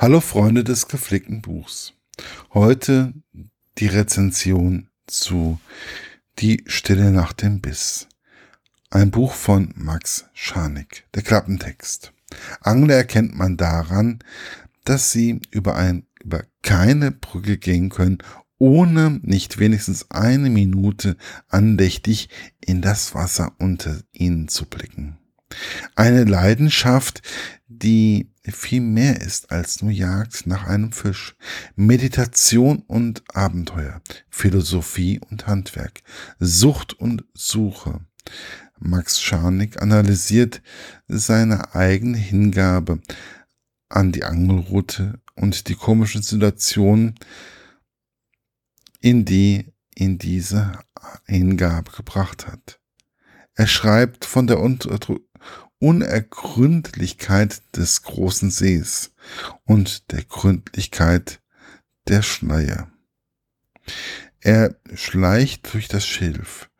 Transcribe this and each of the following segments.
Hallo Freunde des gepflegten Buchs. Heute die Rezension zu Die Stille nach dem Biss. Ein Buch von Max Scharnick. Der Klappentext. Angler erkennt man daran, dass sie über ein, über keine Brücke gehen können, ohne nicht wenigstens eine Minute andächtig in das Wasser unter ihnen zu blicken. Eine Leidenschaft, die viel mehr ist als nur Jagd nach einem Fisch, Meditation und Abenteuer, Philosophie und Handwerk, Sucht und Suche. Max Scharnick analysiert seine eigene Hingabe an die Angelroute und die komischen Situationen, in die ihn diese Hingabe gebracht hat. Er schreibt von der Unergründlichkeit des großen Sees und der Gründlichkeit der Schleier. Er schleicht durch das Schilf,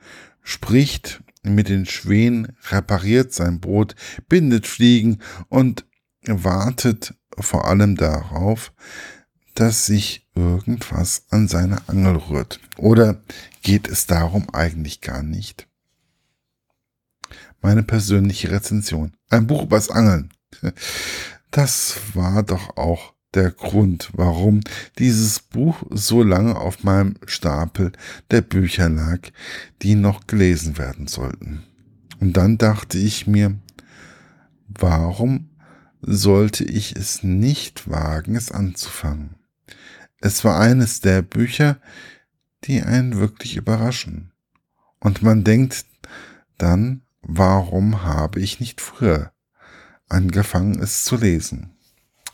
spricht mit den Schwänen, repariert sein Boot, bindet Fliegen und wartet vor allem darauf, dass sich irgendwas an seiner Angel rührt. Oder geht es darum eigentlich gar nicht? Meine persönliche Rezension. Ein Buch übers Angeln. Das war doch auch der Grund, warum dieses Buch so lange auf meinem Stapel der Bücher lag, die noch gelesen werden sollten. Und dann dachte ich mir, warum sollte ich es nicht wagen, es anzufangen? Es war eines der Bücher, die einen wirklich überraschen. Und man denkt dann, warum habe ich nicht früher angefangen, es zu lesen?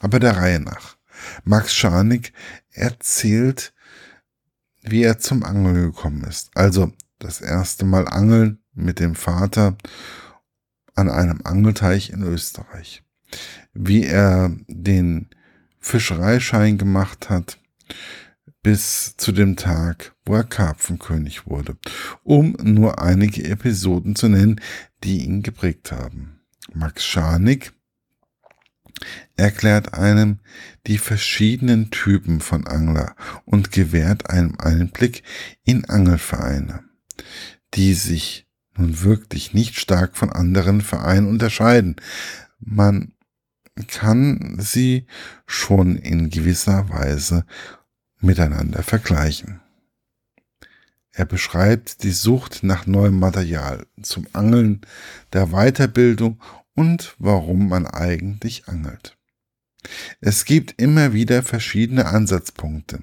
Aber der Reihe nach. Max Scharnick erzählt, wie er zum Angeln gekommen ist. Also das erste Mal Angeln mit dem Vater an einem Angelteich in Österreich. Wie er den Fischereischein gemacht hat, bis zu dem Tag, wo er Karpfenkönig wurde, um nur einige Episoden zu nennen, die ihn geprägt haben. Max Scharnick erklärt einem die verschiedenen Typen von Angler und gewährt einem einen Blick in Angelvereine, die sich nun wirklich nicht stark von anderen Vereinen unterscheiden. Man kann sie schon in gewisser Weise miteinander vergleichen. Er beschreibt die Sucht nach neuem Material zum Angeln, der Weiterbildung und warum man eigentlich angelt. Es gibt immer wieder verschiedene Ansatzpunkte.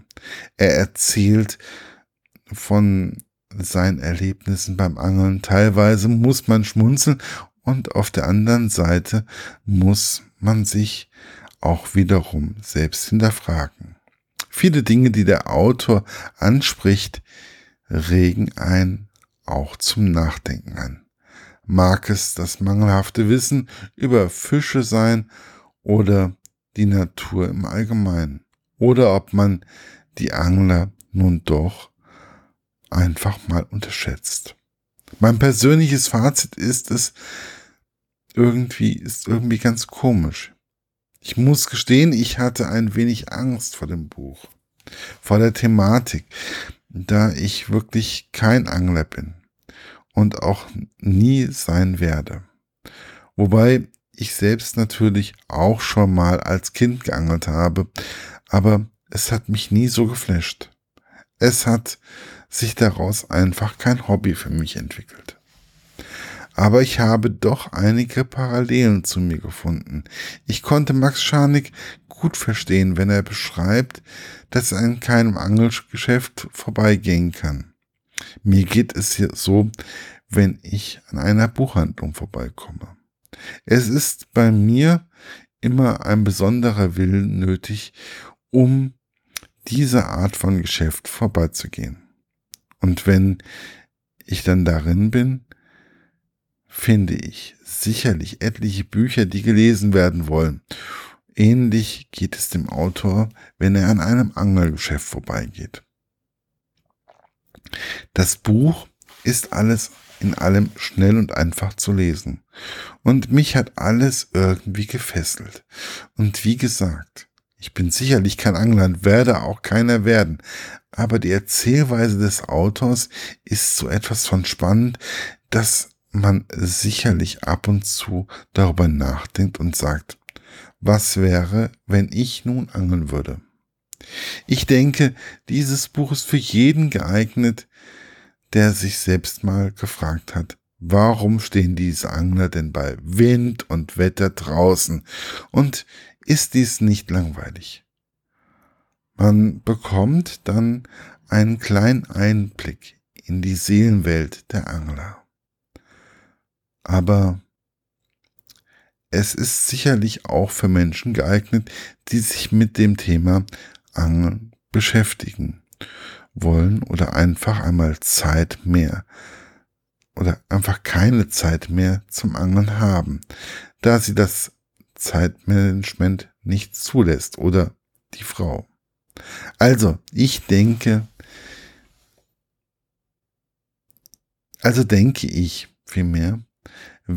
Er erzählt von seinen Erlebnissen beim Angeln. Teilweise muss man schmunzeln und auf der anderen Seite muss man sich auch wiederum selbst hinterfragen. Viele Dinge, die der Autor anspricht, regen ein auch zum Nachdenken an. Mag es das mangelhafte Wissen über Fische sein oder die Natur im Allgemeinen. Oder ob man die Angler nun doch einfach mal unterschätzt. Mein persönliches Fazit ist es, irgendwie, ist irgendwie ganz komisch. Ich muss gestehen, ich hatte ein wenig Angst vor dem Buch, vor der Thematik, da ich wirklich kein Angler bin und auch nie sein werde. Wobei ich selbst natürlich auch schon mal als Kind geangelt habe, aber es hat mich nie so geflasht. Es hat sich daraus einfach kein Hobby für mich entwickelt aber ich habe doch einige Parallelen zu mir gefunden. Ich konnte Max Scharnick gut verstehen, wenn er beschreibt, dass er an keinem Angelgeschäft vorbeigehen kann. Mir geht es hier so, wenn ich an einer Buchhandlung vorbeikomme. Es ist bei mir immer ein besonderer Willen nötig, um diese Art von Geschäft vorbeizugehen. Und wenn ich dann darin bin, finde ich sicherlich etliche Bücher, die gelesen werden wollen. Ähnlich geht es dem Autor, wenn er an einem Angelgeschäft vorbeigeht. Das Buch ist alles in allem schnell und einfach zu lesen. Und mich hat alles irgendwie gefesselt. Und wie gesagt, Ich bin sicherlich kein Angler und werde auch keiner werden. Aber die Erzählweise des Autors ist so etwas von spannend, dass man sicherlich ab und zu darüber nachdenkt und sagt, was wäre, wenn ich nun angeln würde? Ich denke, dieses Buch ist für jeden geeignet, der sich selbst mal gefragt hat, warum stehen diese Angler denn bei Wind und Wetter draußen und ist dies nicht langweilig? Man bekommt dann einen kleinen Einblick in die Seelenwelt der Angler. Aber es ist sicherlich auch für Menschen geeignet, die sich mit dem Thema Angeln beschäftigen wollen oder einfach einmal Zeit mehr oder einfach keine Zeit mehr zum Angeln haben, da sie das Zeitmanagement nicht zulässt oder die Frau. Also, ich denke, also denke ich vielmehr,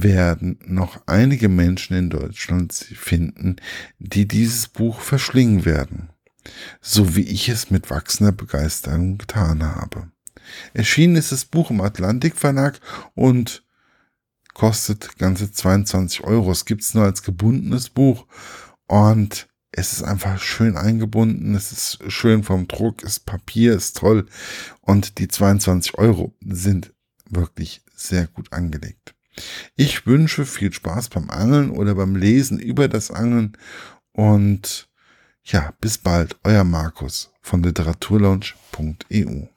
werden noch einige Menschen in Deutschland finden, die dieses Buch verschlingen werden, so wie ich es mit wachsender Begeisterung getan habe. Erschienen ist das Buch im Atlantik Verlag und kostet ganze 22 Euro. Es gibt es nur als gebundenes Buch und es ist einfach schön eingebunden, es ist schön vom Druck, das Papier ist toll und die 22 Euro sind wirklich sehr gut angelegt. Ich wünsche viel Spaß beim Angeln oder beim Lesen über das Angeln und ja, bis bald, euer Markus von literaturlaunch.eu.